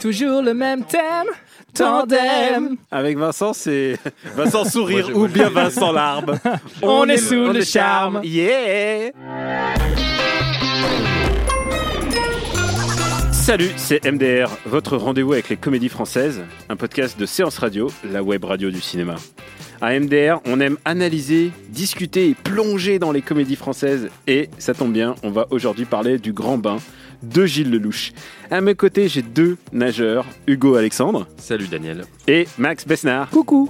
Toujours le même thème, tandem. Avec Vincent, c'est Vincent Sourire ou bien Vincent Larme. On est sous le charme. Yeah Salut, c'est MDR, votre rendez-vous avec les comédies françaises, un podcast de séance radio, la web radio du cinéma. À MDR, on aime analyser, discuter et plonger dans les comédies françaises. Et ça tombe bien, on va aujourd'hui parler du Grand Bain de Gilles Lelouch. À mes côtés, j'ai deux nageurs, Hugo Alexandre Salut Daniel. et Max Besnard. Coucou.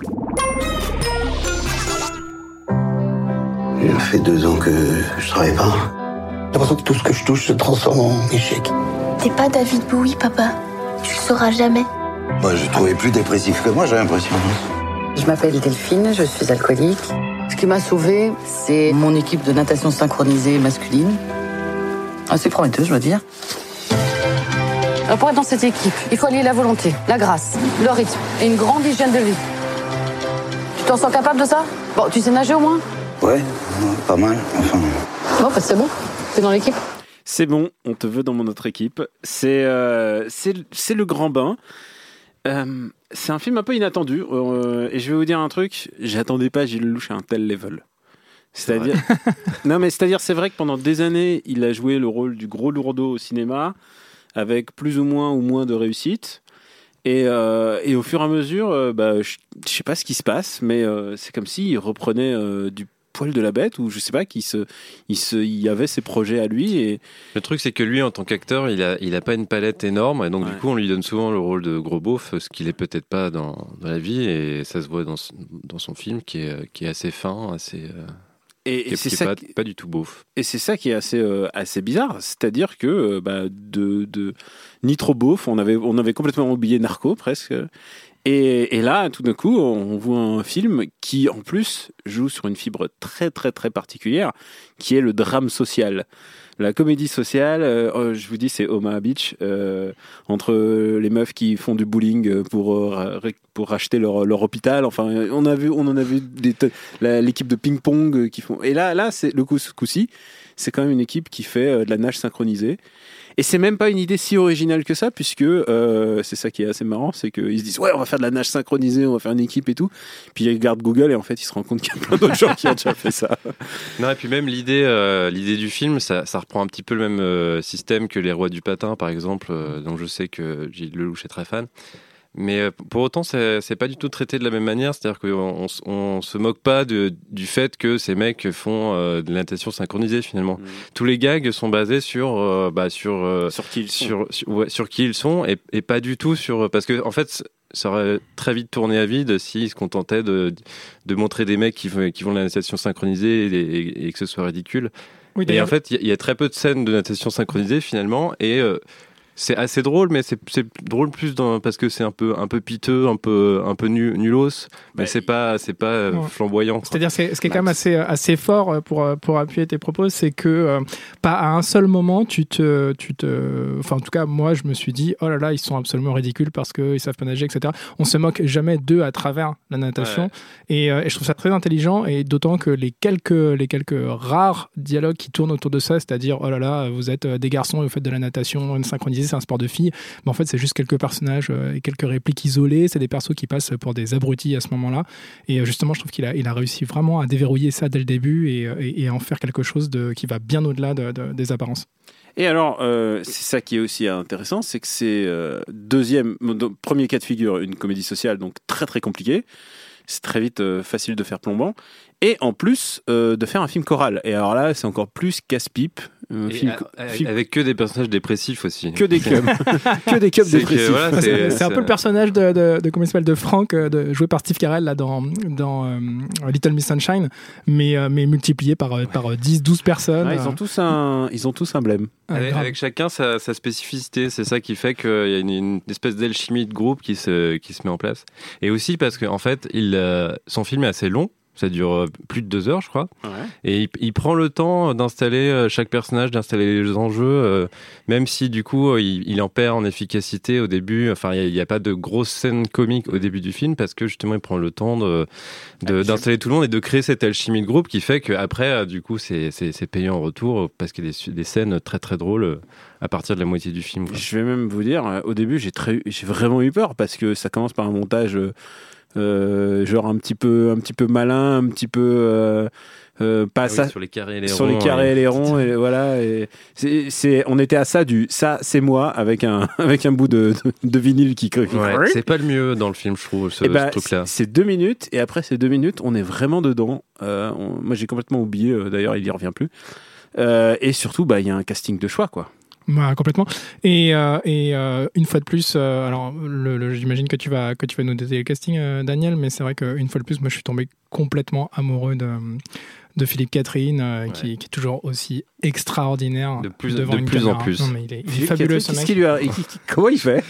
Il fait deux ans que je travaille pas. J'ai l'impression que tout ce que je touche se transforme en échec. T'es pas David Bowie, papa. Tu le sauras jamais. Moi, j'ai trouvé plus dépressif que moi, j'ai l'impression. Je m'appelle Delphine, je suis alcoolique. Ce qui m'a sauvée, c'est mon équipe de natation synchronisée masculine. Assez prometteuse, je dois dire. Alors, pour être dans cette équipe, il faut allier la volonté, la grâce, le rythme et une grande hygiène de vie. Tu t'en sens capable de ça? Bon, tu sais nager au moins? Ouais, pas mal. Enfin, Bon, bah c'est bon. T'es dans l'équipe? C'est bon, on te veut dans notre équipe. C'est euh, c'est c'est le Grand Bain. Euh, c'est un film un peu inattendu. euh, et je vais vous dire un truc, j'attendais pas Gilles Lelouch à un tel level. C'est-à-dire, non mais c'est-à-dire, c'est vrai que pendant des années, il a joué le rôle du gros lourdeau au cinéma, avec plus ou moins ou moins de réussite. Et, euh, et au fur et à mesure, euh, bah, je, sais pas ce qui se passe, mais euh, c'est comme s'il reprenait euh, du poil de la bête, ou je sais pas, qu'il se, il se, il y avait ses projets à lui. Et Le truc, c'est que lui, en tant qu'acteur, il a, il a pas une palette énorme, et donc Ouais. du coup, on lui donne souvent le rôle de gros beauf, ce qu'il est peut-être pas dans, dans la vie, et ça se voit dans, son- dans son film, qui est, qui est assez fin, assez, euh, et, c'est ça, pas, qui- pas du tout beauf. et c'est ça qui est assez, euh, assez bizarre, c'est-à-dire que euh, bah, de, de ni trop beauf, on avait, on avait complètement oublié Narco presque. Et, et là, tout d'un coup, on voit un film qui, en plus, joue sur une fibre très, très, très particulière, qui est le drame social. La comédie sociale, euh, oh, je vous dis, c'est Omaha Beach, euh, entre les meufs qui font du bowling euh, pour, euh, pour racheter leur, leur hôpital. Enfin, on, a vu, on en a vu l'équipe de ping-pong euh, qui font. Et là, là c'est le coup, coup-ci, c'est quand même une équipe qui fait de la nage synchronisée. Et c'est même pas une idée si originale que ça, puisque euh, c'est ça qui est assez marrant, c'est qu'ils se disent ouais, on va faire de la nage synchronisée, on va faire une équipe et tout. Puis ils regardent Google et en fait ils se rendent compte qu'il y a plein d'autres gens qui ont déjà fait ça. Non, et puis même l'idée, euh, l'idée du film, ça, reprend un petit peu le même euh, système que Les Rois du Patin, par exemple, dont je sais que Gilles Lelouch est très fan. Mais euh, pour autant, c'est pas du tout traité de la même manière. C'est-à-dire qu'on on, on se moque pas de, du fait que ces mecs font euh, de la natation synchronisée finalement. Tous les gags sont basés sur, euh, bah, sur, euh, Sur qui ils sont. sur, sur, ouais, sur qui ils sont et, et pas du tout sur parce que en fait ça aurait très vite tourné à vide s'ils se contentaient de, de montrer des mecs qui, font- qui vont de la natation synchronisée et, et- et que ce soit ridicule. Oui, Et en fait, il y, a- il y a très peu de scènes de natation synchronisée finalement et euh, c'est assez drôle, mais c'est c'est drôle plus dans, parce que c'est un peu, un peu piteux, un peu, un peu nu- nulos, mais Bah, c'est pas, c'est pas euh, flamboyant. C'est-à-dire, c'est- ce qui est quand même assez, assez fort euh, pour, euh, pour appuyer tes propos, c'est que euh, pas à un seul moment, tu te, tu te. Enfin, en tout cas, moi, je me suis dit, oh là là, ils sont absolument ridicules parce qu'ils savent pas nager, etc. On se moque jamais d'eux à travers la natation. Ouais. Et, euh, et je trouve ça très intelligent, et d'autant que les quelques, les quelques rares dialogues qui tournent autour de ça, c'est-à-dire, oh là là, vous êtes des garçons et vous faites de la natation une synchronisée, c'est un sport de filles. Mais en fait, c'est juste quelques personnages euh, et quelques répliques isolées. C'est des persos qui passent pour des abrutis à ce moment-là. Et euh, justement, je trouve qu'il a, réussi vraiment à déverrouiller ça dès le début et, euh, et, en faire quelque chose qui va bien au-delà de- de- des apparences. Et alors, c'est ça qui est aussi intéressant, c'est que c'est deuxième, premier cas de figure, une comédie sociale, donc très très compliqué. C'est très vite facile de faire plombant. Et en plus, de faire un film choral. Et alors là, c'est encore plus casse-pipe. Film, a- film- avec que des personnages dépressifs aussi. que des cubs, que des cubs C'est que, dépressifs. voilà, C'est un peu le personnage de, de, de comment il s'appelle de Frank, euh, de, joué par Steve Carell là, dans, dans euh, Little Miss Sunshine, mais, euh, mais multiplié par, euh, par 10, 12 personnes. Ouais, ils ont euh, tous un, ils ont tous un blême. ouais, Avec, chacun sa, sa spécificité, c'est ça qui fait qu'il y a une, une espèce d'alchimie de groupe qui se, qui se met en place. Et aussi parce qu'en en fait, il, euh, son film est assez long, ça dure euh, plus de deux heures, je crois. Et il, il prend le temps d'installer euh, chaque personnage, d'installer les enjeux, euh, même si du coup il, il en perd en efficacité au début. Enfin, il n'y a, pas de grosses scènes comiques au début du film parce que justement il prend le temps de- de- d'installer tout le monde et de créer cette alchimie de groupe qui fait qu'après, du coup, c'est c'est- c'est payant en retour parce qu'il y a des, scènes très très drôles à partir de la moitié du film. quoi. Je vais même vous dire, au début, j'ai très, j'ai vraiment eu peur parce que ça commence par un montage, euh, genre un petit peu, un petit peu malin, un petit peu euh, euh, pas Ah oui, ça. sur les carrés et les sur ronds. les carrés euh, et les ronds et voilà et c'est, on était à ça du ça c'est moi avec un avec un bout de, de, de vinyle qui qui- Ouais, c'est pas le mieux dans le film, je trouve, ce, Eh ben, ce truc-là. c'est deux minutes et après ces deux minutes on est vraiment dedans Euh, on- moi j'ai complètement oublié euh, d'ailleurs il y revient plus Euh, et surtout bah il y a un casting de choix quoi Ouais, complètement. Et, euh, et euh, une fois de plus, euh, alors j'imagine que tu vas que tu vas nous détailler le casting, Daniel, mais c'est vrai qu'une fois de plus, moi, je suis tombé complètement amoureux de de Philippe Catherine, euh, qui, qui est toujours aussi extraordinaire De plus- devant de une plus en plus. Non, mais il est, il est Philippe fabuleux ce mec. lui a- comment il fait?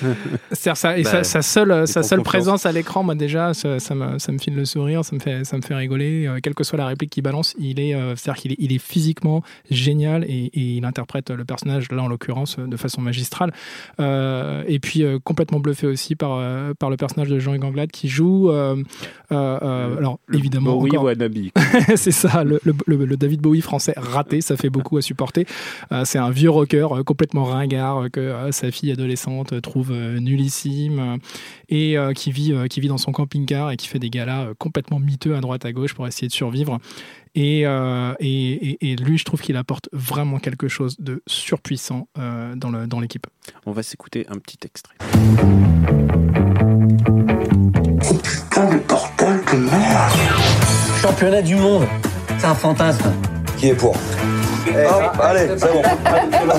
C'est-à-dire ça, et Bah, sa, sa seule, sa seule présence à l'écran, moi déjà, ça, ça me, ça me file le sourire, ça me fait, ça me fait rigoler. Euh, quelle que soit la réplique qu'il balance, il est, euh, c'est-à-dire qu'il est, il est physiquement génial et, et il interprète le personnage là en l'occurrence de façon magistrale. Euh, et puis euh, complètement bluffé aussi par, euh, par le personnage de Jean-Hugues Anglade qui joue. euh, euh, euh, alors évidemment, oui encore- wannabe c'est ça, le, le- le- le David Bowie français raté, ça fait beaucoup à supporter. Euh, c'est un vieux rocker euh, complètement ringard euh, que euh, sa fille adolescente trouve euh, nullissime et euh, qui, vit, euh, qui vit dans son camping-car et qui fait des galas euh, complètement miteux à droite à gauche pour essayer de survivre. Et, euh, et, et- et lui, je trouve qu'il apporte vraiment quelque chose de surpuissant euh, dans le- dans l'équipe. on va s'écouter un petit extrait Putain de merde. Championnat du monde. C'est un fantasme. Qui est pour Hop, allez, c'est bon.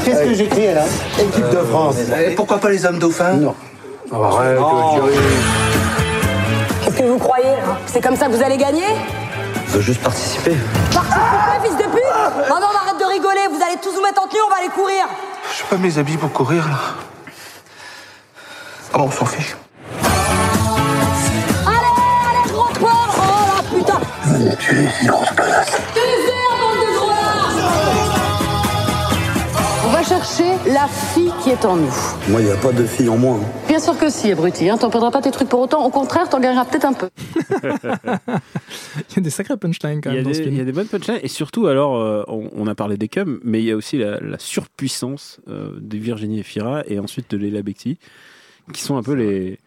Qu'est-ce que j'écris là Équipe de France. Et pourquoi pas les hommes dauphins Non. Arrête, Qu'est-ce que vous croyez hein C'est comme ça que vous allez gagner Je veux juste participer. Participer, fils de pute Oh non, mais arrête de rigoler, vous allez tous vous mettre en tenue, on va aller courir Je pas mes habits pour courir là. Ah bon, on s'en fiche. Allez, allez, gros porc Oh la putain Tu es une grosse connasse. Désert, chercher la fille qui est en nous. Moi, il n'y a pas de fille en moi. hein. Bien sûr que si, abruti. Hein. T'en perdras pas tes trucs pour autant. Au contraire, t'en gagneras peut-être un peu. Il y a des sacrés punchlines quand il y, même a dans ce des, il y a des bonnes punchlines et surtout alors euh, on, on a parlé des cums mais il y a aussi la, la surpuissance euh, de Virginie Efira et ensuite de Leila Bekti qui sont un peu les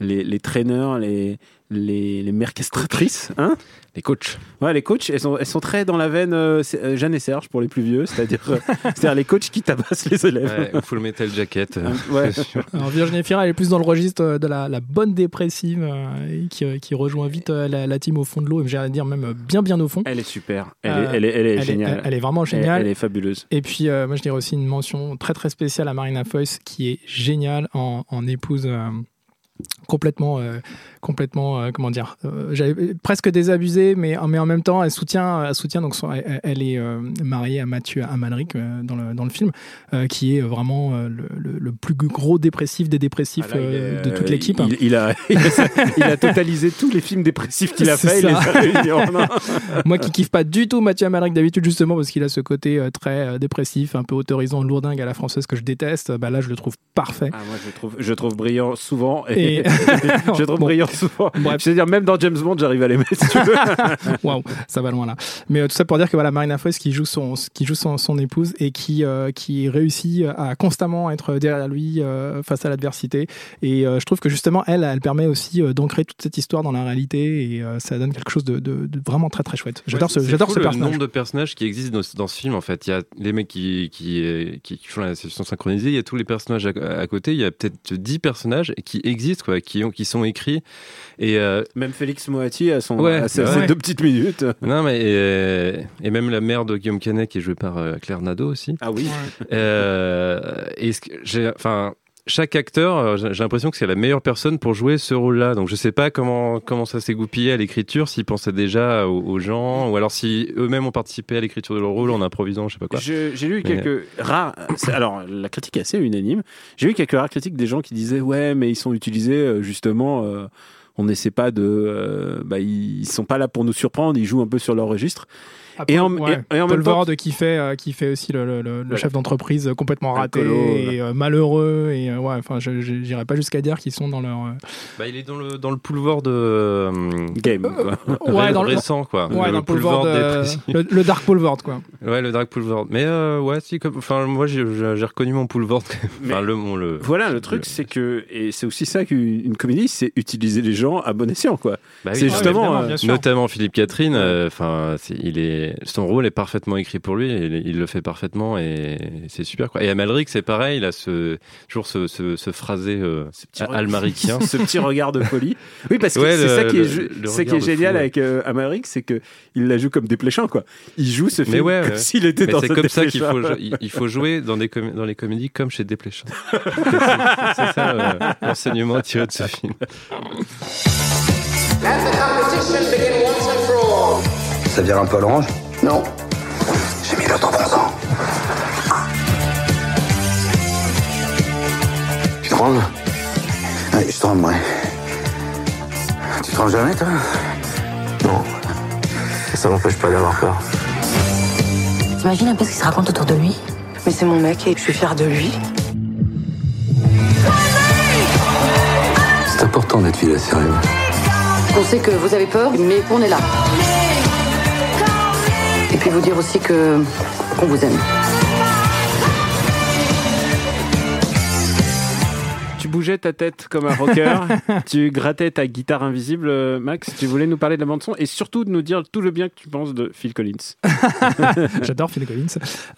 les, les traîneurs les les, les mercastratrices hein Les coachs. ouais les coachs elles sont, elles sont très dans la veine euh, euh, Jeanne et Serge pour les plus vieux c'est-à-dire euh, c'est-à-dire les coachs qui tabassent les élèves Ouais, ou Full Metal Jacket. euh, Ouais. Alors Virginie Fira, elle est plus dans le registre de la, la bonne dépressive euh, et qui, euh, qui rejoint vite euh, la, la team au fond de l'eau, et j'allais dire même euh, bien bien au fond. elle est super elle, Euh, est, elle est elle est elle est- géniale elle est vraiment géniale. elle, est fabuleuse Et puis, euh, moi, je dirais aussi une mention très très spéciale à Marina Foïs, qui est géniale en, en épouse euh, complètement, euh, complètement, euh, comment dire, euh, j'avais presque désabusée, mais, mais en même temps, elle soutient, elle soutient donc son- elle, elle est mariée à Mathieu Amalric dans, le, dans le film, qui est vraiment le, le- le plus gros dépressif des dépressifs Ah là, il est, de toute l'équipe. Il, il a, il, a, il a totalisé tous les films dépressifs qu'il a fait. Il les a. Moi qui kiffe pas du tout Mathieu Amalric d'habitude justement parce qu'il a ce côté très dépressif, un peu autorisant, lourdingue à la française que je déteste, bah là je le trouve parfait. Ah, moi, je trouve, je trouve brillant souvent. Et, Et- je trouve Bon. brillant souvent. Bref. Je veux dire, même dans James Bond, j'arrive à l'aimer, si tu veux. Waouh, ça va loin là. Mais euh, tout ça pour dire que voilà, Marina Foïs qui joue son qui joue son, son épouse et qui euh, qui réussit à constamment être derrière lui euh, face à l'adversité. Et euh, je trouve que justement elle, elle permet aussi euh, d'ancrer toute cette histoire dans la réalité et euh, ça donne quelque chose de, de- de vraiment très très chouette. J'adore Ouais, ce j'adore fou ce le personnage. nombre de personnages qui existent dans, dans ce film. En fait, il y a les mecs qui, qui, qui, qui font la session synchronisée, il y a tous les personnages à, à côté. Il y a peut-être 10 personnages qui existent, quoi, qui, ont, qui sont écrits. Et, euh, Même Félix Moati a, son, Ouais, a ses, ouais. deux petites minutes. non, mais et, et même la mère de Guillaume Canet qui est jouée par euh, Claire Nadeau aussi. Ah oui. Euh, et ce que j'ai, enfin, chaque acteur, euh, j'ai l'impression que c'est la meilleure personne pour jouer ce rôle-là. Donc je sais pas comment comment ça s'est goupillé à l'écriture, s'ils pensaient déjà aux, aux gens, ou alors si eux-mêmes ont participé à l'écriture de leur rôle en improvisant, je sais pas quoi. J'ai lu Mais- quelques rares. Alors, la critique est assez unanime. J'ai lu quelques rares critiques des gens qui disaient Ouais, mais ils sont utilisés euh, justement. euh, on n'essaie pas de. euh, bah, ils sont pas là pour nous surprendre, ils jouent un peu sur leur registre. Ah, Et en- ouais, et- et en Paul même temps- Vord qui fait, euh, qui fait aussi le, le- le- le Voilà. chef d'entreprise complètement raté et euh, malheureux. Et euh, ouais, enfin, j'irais pas jusqu'à dire qu'ils sont dans leur. euh, Bah, il est dans le dans le boulevard de euh, Game, quoi. Ouais, dans le- récent quoi. Ouais, le dans euh, dépressif. le, le Dark Paul Vord, quoi. Ouais, le Dark Boulevard. Mais euh, ouais, si, comme, enfin, moi j'ai reconnu mon Boulevard. Mais- enfin, le, mon, le, Voilà, le truc, c'est que. Et c'est aussi ça qu'une une comédie, c'est utiliser les gens à bon escient, quoi. Bah c'est oui, justement. euh, sûr. Notamment Philippe Catherine, enfin, il est, son rôle est parfaitement écrit pour lui, il, il le fait parfaitement et c'est super quoi. Et Amalric, c'est pareil, il a ce, toujours ce, ce, ce phrasé euh, ce almaricien. ce petit regard de folie. Oui, parce que Ouais, c'est ça qui est, le- ju- le c'est qui regard est de génial fou, ouais. avec euh, Amalric, c'est que il la joue comme dépléchant, quoi. Il joue ce film ouais, comme ouais. s'il était Mais dans c'est comme ça qu'il faut, il, il faut jouer dans, des comé- dans les comédies comme chez Desplechin. c'est c'est ça euh, l'enseignement tiré de ce film. Ça vire un peu à l'orange Non. J'ai mis l'autre bronzant. Tu te ranges Ouais, je te range, ouais. Tu te ranges jamais, toi Non. Ça m'empêche pas d'avoir peur. T'imagines un peu ce qui se raconte autour de lui Mais c'est mon mec et je suis fière de lui. C'est important d'être fidèle à ses rêves. On sait que vous avez peur, mais qu'on est là. Puis vous dire aussi que qu'on vous aime. Bougeais ta tête comme un rocker, tu grattais ta guitare invisible, euh, Max. Tu voulais nous parler de la bande son et surtout de nous dire tout le bien que tu penses de Phil Collins. J'adore Phil Collins.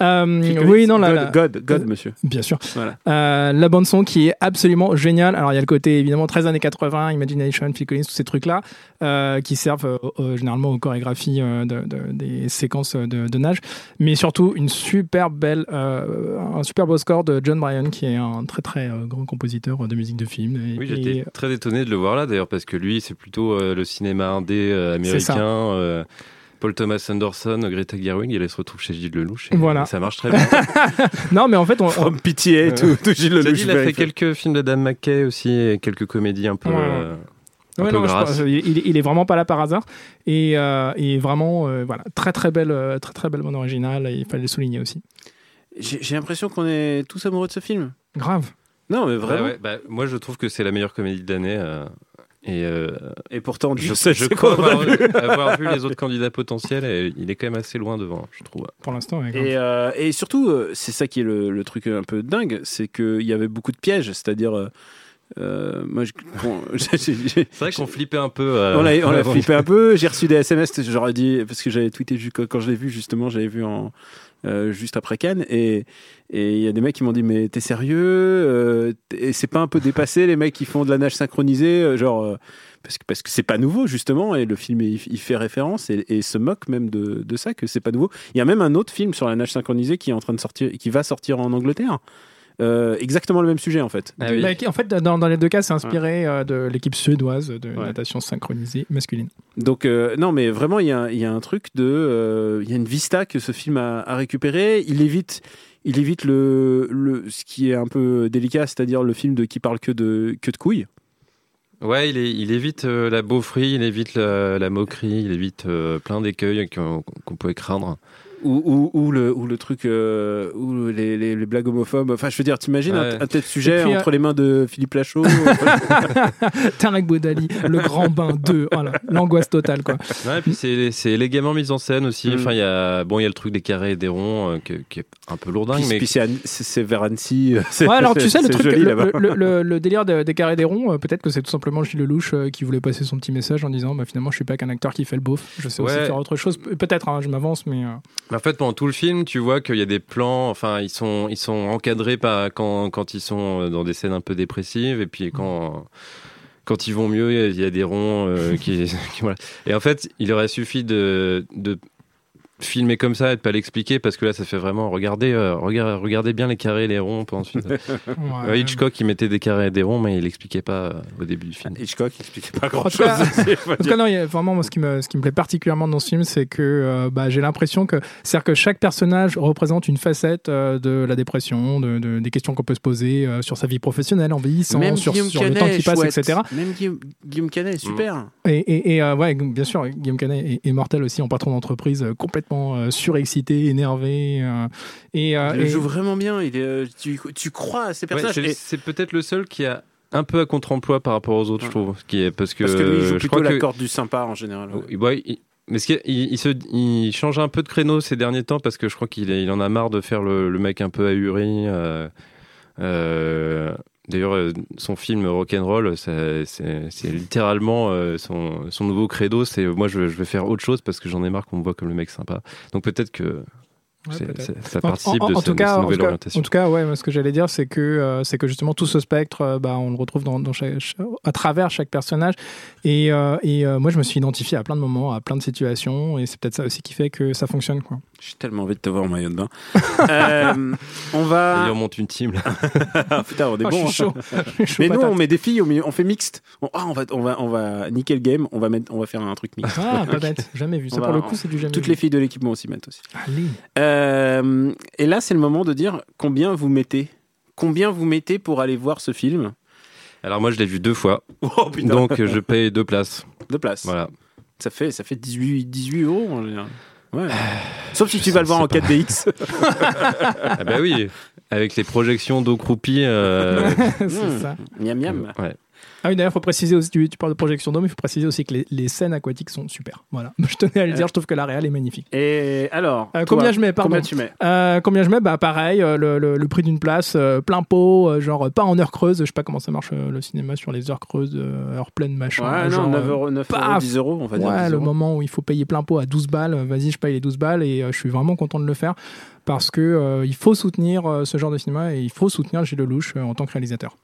Euh, Phil oui, Collins, non, la, God, God, God, monsieur. bien sûr. Voilà. Euh, la bande son qui est absolument géniale. Alors il y a le côté évidemment 13 années 80, Imagination, Phil Collins, tous ces trucs là euh, qui servent euh, euh, généralement aux chorégraphies euh, de, de- des séquences de, de nage, mais surtout une super belle, euh, un super beau score de John Bryan qui est un très très euh, grand compositeur de musique de film. Et- Oui, et- j'étais très étonné de le voir là d'ailleurs parce que lui, c'est plutôt euh, le cinéma indé euh, américain. euh, Paul Thomas Anderson, Greta Gerwig, elle se retrouve chez Gilles Lelouch. Et Voilà. Ça marche très bien. Non, mais en fait, on, From Pitié et tout, tout Gilles Lelouch. dit, il a fait very quelques films d'Adam McKay aussi et quelques comédies un peu. Ouais. euh, un Ouais, peu non, je grasses. il, il est vraiment pas là par hasard et, euh, et vraiment euh, voilà très très belle très très belle bande originale il fallait le souligner aussi j'ai l'impression qu'on est tous amoureux de ce film. grave Non, mais Ouais, vraiment. ouais, bah, moi, je trouve que c'est la meilleure comédie de l'année. euh, et euh, Et pourtant, je, crois a avoir, vu. avoir vu les autres candidats potentiels et il est quand même assez loin devant, je trouve. pour l'instant grave. Et, euh, et surtout, c'est ça qui est le, le truc un peu dingue, c'est qu'il y avait beaucoup de pièges, c'est-à-dire. Euh, moi, je- bon, j'ai- j'ai- j'ai- C'est vrai qu'on flippait un peu. euh, on l'a on l'a avant. flippé un peu. J'ai reçu des SMS, j'aurais dit parce que j'avais tweeté quand, je l'ai vu justement, j'avais vu en euh, juste après Cannes et et il y a des mecs qui m'ont dit mais t'es sérieux euh, Et c'est pas un peu dépassé les mecs qui font de la nage synchronisée, genre euh, parce que parce que c'est pas nouveau justement et le film il, il fait référence et, et se moque même de, de ça que c'est pas nouveau. Il y a même un autre film sur la nage synchronisée qui est en train de sortir, qui va sortir en Angleterre. Euh, exactement le même sujet en fait. Ah oui. Bah, en fait dans, dans les deux cas c'est inspiré euh, de l'équipe suédoise de Ouais. natation synchronisée masculine Donc euh, non, mais vraiment, il y a, il y a un truc de, euh, il y a une vista que ce film a, a récupéré. Il évite, il évite le, le, ce qui est un peu délicat, c'est-à-dire le film de qui parle que de que de couilles. Ouais, il, est- il évite euh, la beaufrie, il évite la, la moquerie, il évite euh, plein d'écueils qu'on qu'on pouvait craindre. Ou, ou, ou le, ou le truc, euh, ou les, les, les blagues homophobes. Enfin, je veux dire, t'imagines un, Ouais. un tel sujet Et puis, entre les mains de Philippe Lachaud. Tarek Boudali le grand bain 2 voilà l'angoisse totale quoi Ouais, et puis c'est élégamment mis en scène aussi. Mm. Enfin, il y a bon, il y a le truc des carrés et des ronds euh, qui, qui est un peu lourdingue, Puis- mais puis c'est vers Annecy. Ouais, alors tu sais, le truc, joli, le, là-bas. le- le- le délire de- des carrés des ronds, euh, peut-être que c'est tout simplement Gilles Lelouch euh, qui voulait passer son petit message en disant bah, finalement, je suis pas qu'un acteur qui fait le beauf, je sais aussi Ouais. faire autre chose. Pe- Peut-être, hein, je m'avance, mais. euh, Mais en fait, pendant tout le film, tu vois qu'il y a des plans, enfin, ils sont, ils sont encadrés par, quand, quand ils sont dans des scènes un peu dépressives, et puis quand, quand ils vont mieux, il y a des ronds euh, qui- voilà. Et en fait, il aurait suffi de, de filmer comme ça et de pas l'expliquer parce que là, ça fait vraiment regardez, euh, regardez, regardez bien les carrés et les ronds. Puis ensuite, Euh, Hitchcock, il mettait des carrés et des ronds, mais il expliquait pas euh, au début du film. Hitchcock, il expliquait pas grand chose. en tout cas, non, il y a vraiment, moi, ce qui me, ce qui me plaît particulièrement dans ce film, c'est que euh, bah, j'ai l'impression que, c'est-à-dire que chaque personnage représente une facette euh, de la dépression, de, de- des questions qu'on peut se poser euh, sur sa vie professionnelle en vieillissant, Même sur, le temps qui passe, chouette. etc. Même Guillaume, Guillaume Canet est super. Et, et- et, euh, ouais, bien sûr, Guillaume Canet est, est mortel aussi en patron d'entreprise, euh, complètement euh, surexcité, énervé. euh, et, euh, il et- joue vraiment bien. Il est, tu, tu crois à ces personnages. c'est Et- c'est peut-être le seul qui a un peu à contre-emploi par rapport aux autres, je trouve. Ce Qui est parce que, parce que lui, il joue je plutôt crois la que- corde du sympa en général. ouais. Il- ouais, il- mais ce qui est- il, il se, il change un peu de créneau ces derniers temps parce que je crois qu'il il en a marre de faire le, le mec un peu ahuri. euh, euh, D'ailleurs, euh, son film Rock'n'Roll, c'est littéralement euh, son, nouveau credo. C'est moi, je, je vais faire autre chose parce que j'en ai marre qu'on me voit comme le mec sympa. Donc peut-être que Ouais, ça En- participe en, de, en tout de cas, sa en nouvelle tout cas- orientation. En tout cas, ouais, ce que j'allais dire, c'est que euh, c'est que justement tout ce spectre, euh, bah, on le retrouve dans, dans chaque- ch- à travers chaque personnage. Et, euh, et euh, moi, je me suis identifié à plein de moments, à plein de situations, et c'est peut-être ça aussi qui fait que ça fonctionne, quoi. J'ai tellement envie de te voir en maillot de bain. Euh, on va. Et on monte une team. là. Ah, putain, on est Ah, bon. je suis chaud. Je suis chaud Mais nous, on met des filles on fait mixte. On, ah, on va, on va, on va niquer le game. On va mettre, on va faire un truc mixte. Ah, pas bête, jamais vu. Ça, On pour va- le coup, c'est du jamais Toutes vu. les filles de l'équipe vont aussi mettre aussi. Allez. Euh, et là, c'est le moment de dire combien vous mettez. Combien vous mettez pour aller voir ce film Alors moi, je l'ai vu deux fois, Oh putain. donc euh, je paye deux places. de place. Voilà. Ça fait, ça fait 18, 18 euros en général. Ouais. Sauf si tu vas le voir en 4DX. Ah bah oui, avec les projections d'eau croupie. euh, c'est Mmh. ça. miam miam. ouais. Ah oui, d'ailleurs, il faut préciser aussi, tu, tu parles de projection d'eau, mais il faut préciser aussi que les, les scènes aquatiques sont super. Voilà. Je tenais à le dire, je trouve que la réal est magnifique. Et alors Euh, toi, combien je mets, pardon Combien tu mets? Euh, combien je mets? Bah pareil, euh, le, le- le prix d'une place, plein pot, genre pas en heure creuse. Je sais pas comment ça marche le cinéma sur les heures creuses, euh, heure pleine, machin. Ouais, genre, non, 9 euh, euros, 9 euros, paf 10 euros, on va dire. Ouais, 10 le euros. moment où il faut payer plein pot à 12 balles, vas-y, je paye les 12 balles et je suis vraiment content de le faire parce que euh, il faut soutenir euh, ce genre de cinéma et il faut soutenir Gilles Lelouch euh, en tant que réalisateur.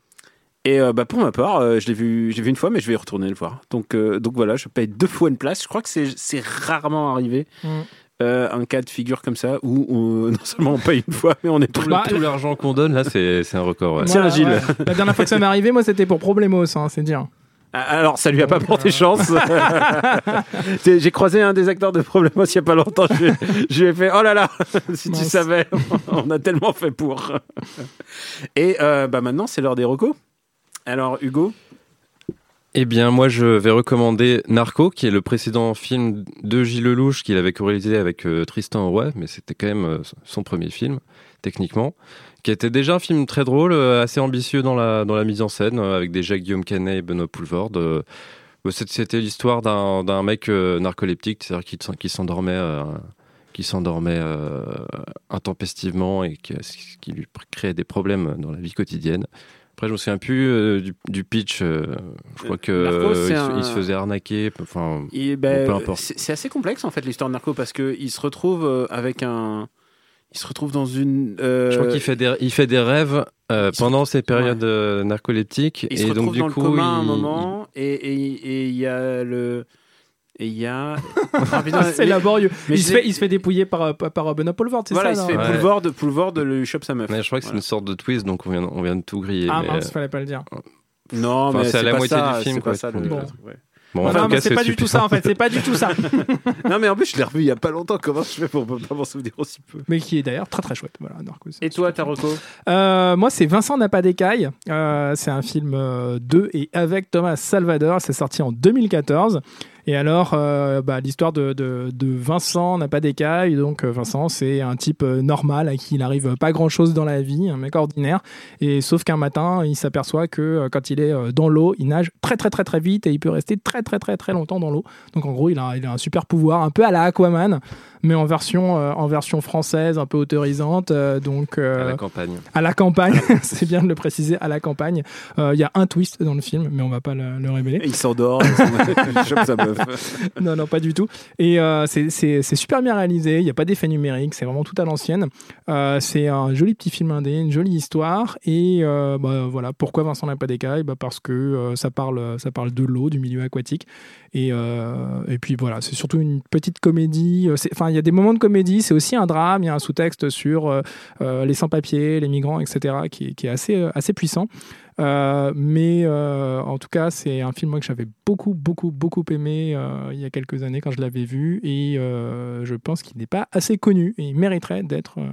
Et euh, bah, pour ma part, euh, je l'ai vu, j'ai vu une fois, mais je vais y retourner le voir. Donc, euh, donc voilà, je paye deux fois une place. Je crois que c'est, c'est rarement arrivé. Mm. euh, un cas de figure comme ça où on- non seulement on paye une fois, mais on est Tout, le- Bah, tout l'argent qu'on donne, là, c'est c'est un record. ouais. Tiens, Gilles. ouais. La dernière fois que ça m'est arrivé, moi, c'était pour Problemos, hein, c'est dire. Ah, Alors, ça lui a pas porté euh, chance. J'ai croisé un des acteurs de Problemos il y a pas longtemps. Je, lui ai- je lui ai fait Oh là là, si tu savais, on a tellement fait pour. Et euh, bah maintenant, c'est l'heure des recos. Alors, Hugo, Eh bien, moi, je vais recommander Narco, qui est le précédent film de Gilles Lelouch qu'il avait co-réalisé avec euh, Tristan Roy, mais c'était quand même euh, son premier film, techniquement, qui était déjà un film très drôle, euh, assez ambitieux dans la, dans la mise en scène, avec déjà Guillaume Canet et Benoît Poulvord. C'était l'histoire d'un mec narcoleptique, c'est-à-dire qui, qui s'endormait qui s'endormait intempestivement et qui, qui lui créait des problèmes dans la vie quotidienne. Après, je me souviens plus euh, du, du pitch. euh, je crois que euh, il, se- un- il se faisait arnaquer. Enfin, il- ben, peu importe. c'est assez complexe en fait l'histoire de Narco parce que il se retrouve avec un, il se retrouve dans une. euh, je crois qu'il fait des, il fait des rêves euh, il se- pendant ces périodes euh, narcoleptiques. Il et se donc du dans coup, le coma à un il- moment et- et il y a le et il y a Ah, c'est laborieux. mais il, se fait, il se fait dépouiller par, euh, par, par Benoît Poulvord, c'est voilà, ça il se fait Ouais. Poulvord, Poulvord lui chope sa meuf. Mais je crois que c'est Voilà. une sorte de twist, donc on vient, on vient de tout griller. Ah mais, mince, euh, fallait pas le dire. Non, Enfin, mais c'est à la pas moitié ça, du film, c'est quoi. pas ça le- Bon. le truc, ouais. Bon, Non, en tout non, mais cas, c'est pas du tout ça en fait, c'est pas du tout ça. Non, mais en plus, je l'ai revu il y a pas longtemps. Comment je fais pour pas m'en souvenir aussi peu Mais qui est d'ailleurs très très chouette. Voilà, Narcos. Et toi, ta reco Euh, moi, c'est Vincent n'a pas d'écaille. Euh, c'est un film euh, de et avec Thomas Salvador. C'est sorti en 2014. Et alors, euh, bah, l'histoire de, Vincent n'a pas d'écaille. Donc, euh, Vincent, c'est un type euh, normal à qui il arrive pas grand chose dans la vie, un mec ordinaire. Et sauf qu'un matin, il s'aperçoit que quand il est dans l'eau, il nage très très très très vite et il peut rester très très très très longtemps dans l'eau. Donc, en gros, il a un super pouvoir, un peu à la Aquaman, mais en version, euh, en version française, un peu autorisante. euh, donc, euh, À la campagne. à la campagne, c'est bien de le préciser, à la campagne. Euh, Il y a un twist dans le film, mais on va pas le, le révéler. Il s'endort, non, non, pas du tout. Et euh, c'est- c'est c'est super bien réalisé. Il n'y a pas d'effet numérique. C'est vraiment tout à l'ancienne. Euh, c'est un joli petit film indé, une jolie histoire. Et euh, bah, voilà, pourquoi Vincent n'a pas d'écaille bah Parce que euh, ça, parle, ça parle de l'eau, du milieu aquatique. Et, euh, et puis voilà, c'est surtout une petite comédie. C'est- Enfin, il y a des moments de comédie. C'est aussi un drame. Il y a un sous-texte sur euh, euh, les sans-papiers, les migrants, etc., qui, est- qui est assez, euh, assez puissant. Euh, mais euh, en tout cas, c'est un film moi, que j'avais beaucoup, beaucoup, beaucoup aimé euh, il y a quelques années quand je l'avais vu. Et euh, je pense qu'il n'est pas assez connu. Et il mériterait d'être euh,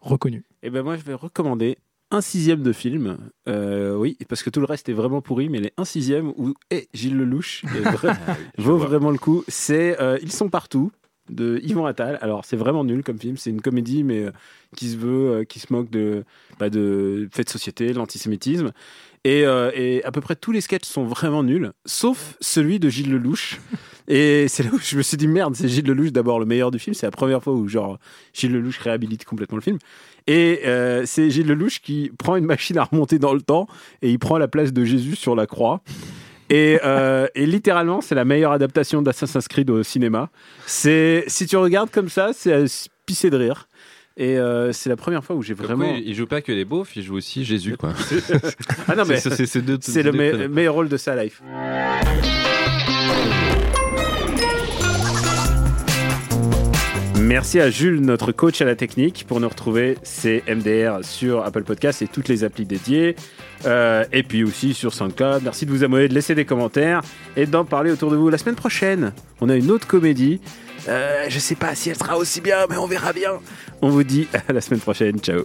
reconnu. Et ben moi, je vais recommander un sixième de film. Euh, oui, parce que tout le reste est vraiment pourri, mais les un sixième où est Gilles Lelouch est vrai- vaut vraiment le coup. C'est euh, Ils sont partout de Yvon Attal. Alors c'est vraiment nul comme film. C'est une comédie, mais euh, qui se veut, euh, qui se moque de, bah, de faits de société, l'antisémitisme. Et, euh, et à peu près tous les sketchs sont vraiment nuls, sauf celui de Gilles Lelouch. Et c'est là où je me suis dit merde, c'est Gilles Lelouch d'abord le meilleur du film. C'est la première fois où genre Gilles Lelouch réhabilite complètement le film. Et euh, c'est Gilles Lelouch qui prend une machine à remonter dans le temps et il prend la place de Jésus sur la croix. Et, euh, et littéralement, c'est la meilleure adaptation d'Assassin's Creed au cinéma. C'est si tu regardes comme ça, c'est à se pisser de rire. Et euh, c'est la première fois où j'ai vraiment. quoi, il joue pas que les beaufs, il joue aussi Jésus, quoi. ah non mais C'est- le me- meilleur rôle de sa life. Merci à Jules, notre coach à la technique. Pour nous retrouver, c'est MDR sur Apple Podcast et toutes les applis dédiées. Euh, et puis aussi sur SoundCloud. Merci de vous abonner, de laisser des commentaires et d'en parler autour de vous. La semaine prochaine, on a une autre comédie. Euh, je sais pas si elle sera aussi bien, mais on verra bien. On vous dit à la semaine prochaine. Ciao.